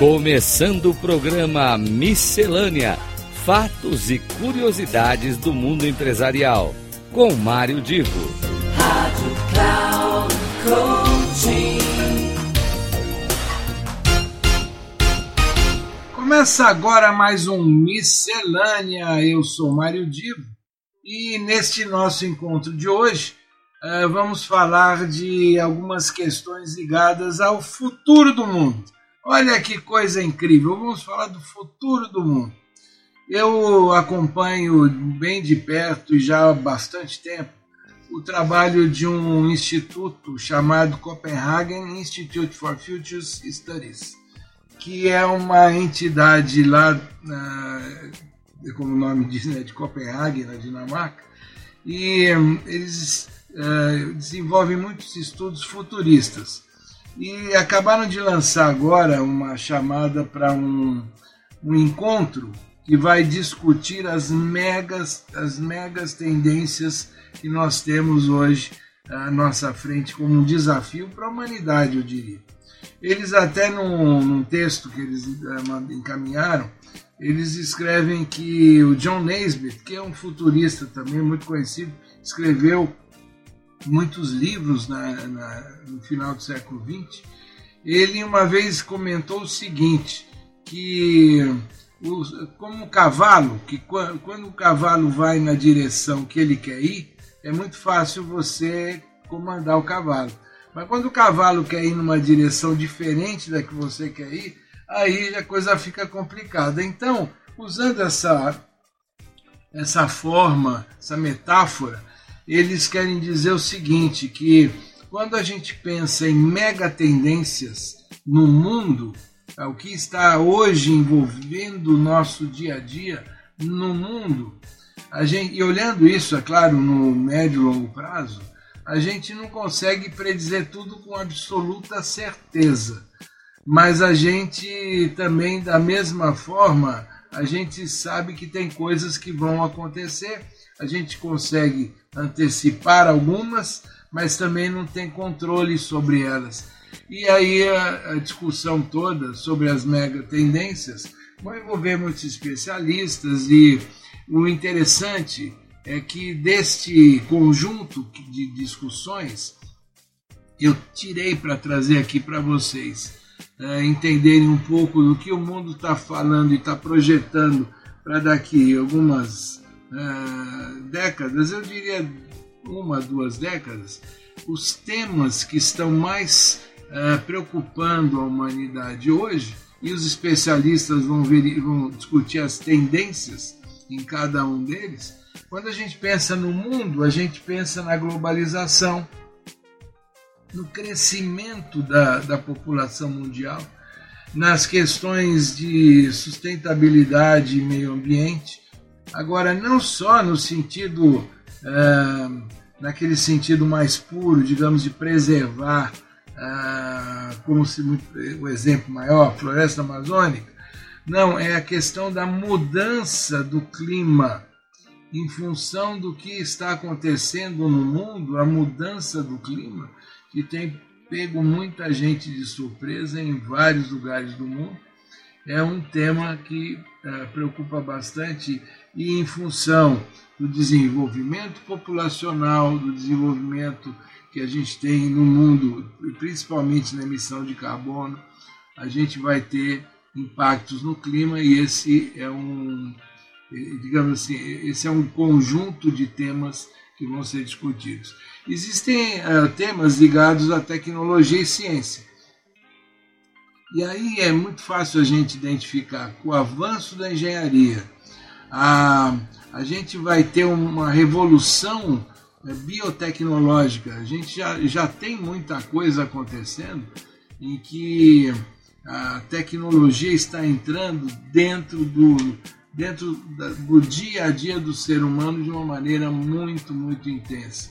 Começando o programa Miscelânea: Fatos e Curiosidades do Mundo Empresarial, com Mário Divo. Rádio Cloud Coaching. Começa agora mais um Miscelânea. Eu sou Mário Divo e neste nosso encontro de hoje eh, vamos falar de algumas questões ligadas ao futuro do mundo. Olha que coisa incrível! Vamos falar do futuro do mundo. Eu acompanho bem de perto e já há bastante tempo o trabalho de um instituto chamado Copenhagen Institute for Futures Studies, que é uma entidade lá, como nome diz, de Copenhague, na Dinamarca, e eles eh, desenvolvem muitos estudos futuristas. E acabaram de lançar agora uma chamada para um, um, encontro que vai discutir as megas, tendências que nós temos hoje à nossa frente como um desafio para a humanidade, eu diria. Eles até num, texto que eles eh, encaminharam, eles escrevem que o John Naisbitt, que é um futurista também muito conhecido, escreveu muitos livros na, no final do século XX, ele uma vez comentou o seguinte, que como o um cavalo, que quando, o cavalo vai na direção que ele quer ir, é muito fácil você comandar o cavalo. Mas quando o cavalo quer ir numa direção diferente da que você quer ir, aí a coisa fica complicada. Então, usando essa, forma, essa metáfora, eles querem dizer o seguinte, que quando a gente pensa em mega tendências no mundo, o que está hoje envolvendo o nosso dia a dia no mundo, e olhando isso, é claro, no médio e longo prazo, a gente não consegue predizer tudo com absoluta certeza. Mas a gente também, da mesma forma, a gente sabe que tem coisas que vão acontecer a gente consegue antecipar algumas, mas também não tem controle sobre elas. E aí a, a discussão toda sobre as mega tendências vai envolver muitos especialistas e o interessante é que deste conjunto de discussões eu tirei para trazer aqui para vocês é, entenderem um pouco do que o mundo está falando e está projetando para daqui algumas décadas, eu diria uma, duas décadas, os temas que estão mais preocupando a humanidade hoje, e os especialistas e vão, discutir as tendências em cada um deles. Quando a gente pensa no mundo, a gente pensa na globalização, no crescimento da, da população mundial, nas questões de sustentabilidade e meio ambiente, Agora, não só no sentido, ah, naquele sentido mais puro, digamos, de preservar, ah, como se, o exemplo maior, floresta amazônica, não, é a questão da mudança do clima em função do que está acontecendo no mundo, a mudança do clima, que tem pego muita gente de surpresa em vários lugares do mundo é um tema que preocupa bastante e em função do desenvolvimento populacional, do desenvolvimento que a gente tem no mundo, principalmente na emissão de carbono, a gente vai ter impactos no clima e esse é um, esse é um conjunto de temas que vão ser discutidos. Existem temas ligados à tecnologia e ciência. E aí é muito fácil a gente identificar com o avanço da engenharia. A, a gente vai ter uma revolução né, biotecnológica. A gente já, já tem muita coisa acontecendo em que a tecnologia está entrando dentro do, dentro do dia a dia do ser humano de uma maneira muito, muito intensa.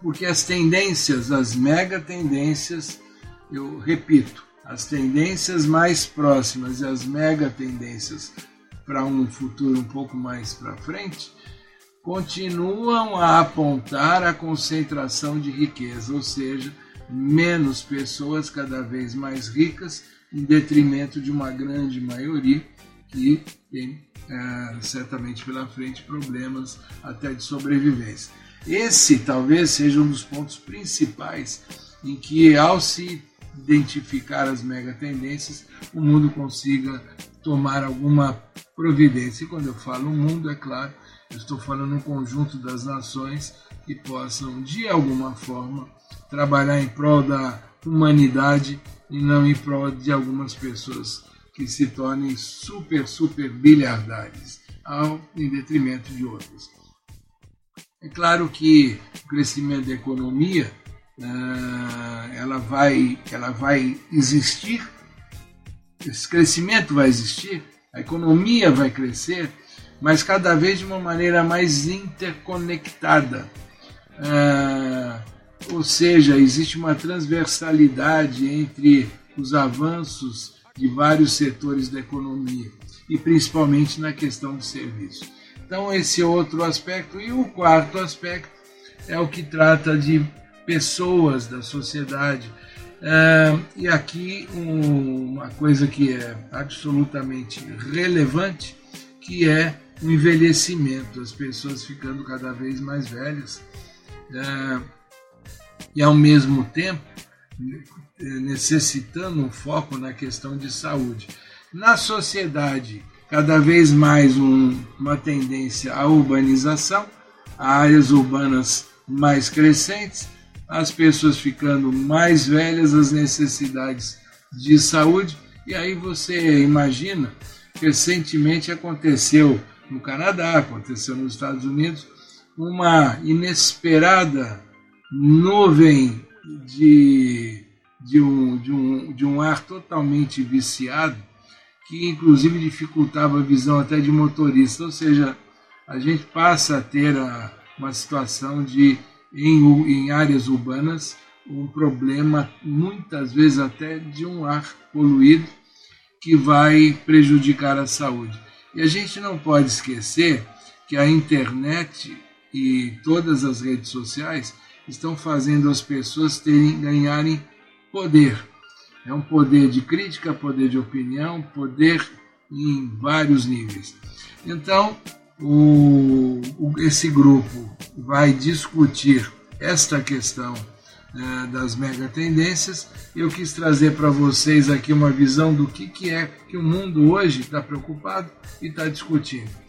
porque as tendências, as mega tendências, eu repito, as tendências mais próximas e as mega tendências para um futuro um pouco mais para frente continuam a apontar a concentração de riqueza, ou seja, menos pessoas cada vez mais ricas, em detrimento de uma grande maioria que tem é, certamente pela frente problemas até de sobrevivência. Esse talvez seja um dos pontos principais em que, ao se identificar as mega tendências, o mundo consiga tomar alguma providência. E quando eu falo mundo, é claro, eu estou falando um conjunto das nações que possam, de alguma forma, trabalhar em prol da humanidade e não em prol de algumas pessoas que se tornem super, super ao, em detrimento de outras. É claro que o crescimento da economia ela vai, ela existir, esse crescimento vai existir, a economia vai crescer, mas cada vez de uma maneira mais interconectada. ou seja, existe uma transversalidade entre os avanços de vários setores da economia e principalmente na questão do serviço Então, esse é outro aspecto. E o um quarto aspecto é o que trata de pessoas da sociedade. Uh, e aqui um, uma coisa que é absolutamente relevante, que é o envelhecimento, as pessoas ficando cada vez mais velhas. Uh, e ao mesmo tempo necessitando um foco na questão de saúde. Na sociedade, cada vez mais um, uma tendência à urbanização, a áreas urbanas mais crescentes, as pessoas ficando mais velhas, as necessidades de saúde. E aí você imagina, recentemente aconteceu no Canadá, aconteceu nos Estados Unidos, uma inesperada nuvem de, um, um, um, ar totalmente viciado, que inclusive dificultava a visão até de motorista. Ou seja, a gente passa a ter ah, uma situação de em, áreas urbanas um problema, muitas vezes até de um ar poluído, que vai prejudicar a saúde. E a gente não pode esquecer que a internet e todas as redes sociais estão fazendo as pessoas terem, ganharem poder. É um poder de crítica, poder de opinião, poder em vários níveis. Então, o, esse grupo vai discutir esta questão é, das megatendências. Eu quis trazer para vocês aqui uma visão do que, que é que o mundo hoje está preocupado e tá discutindo.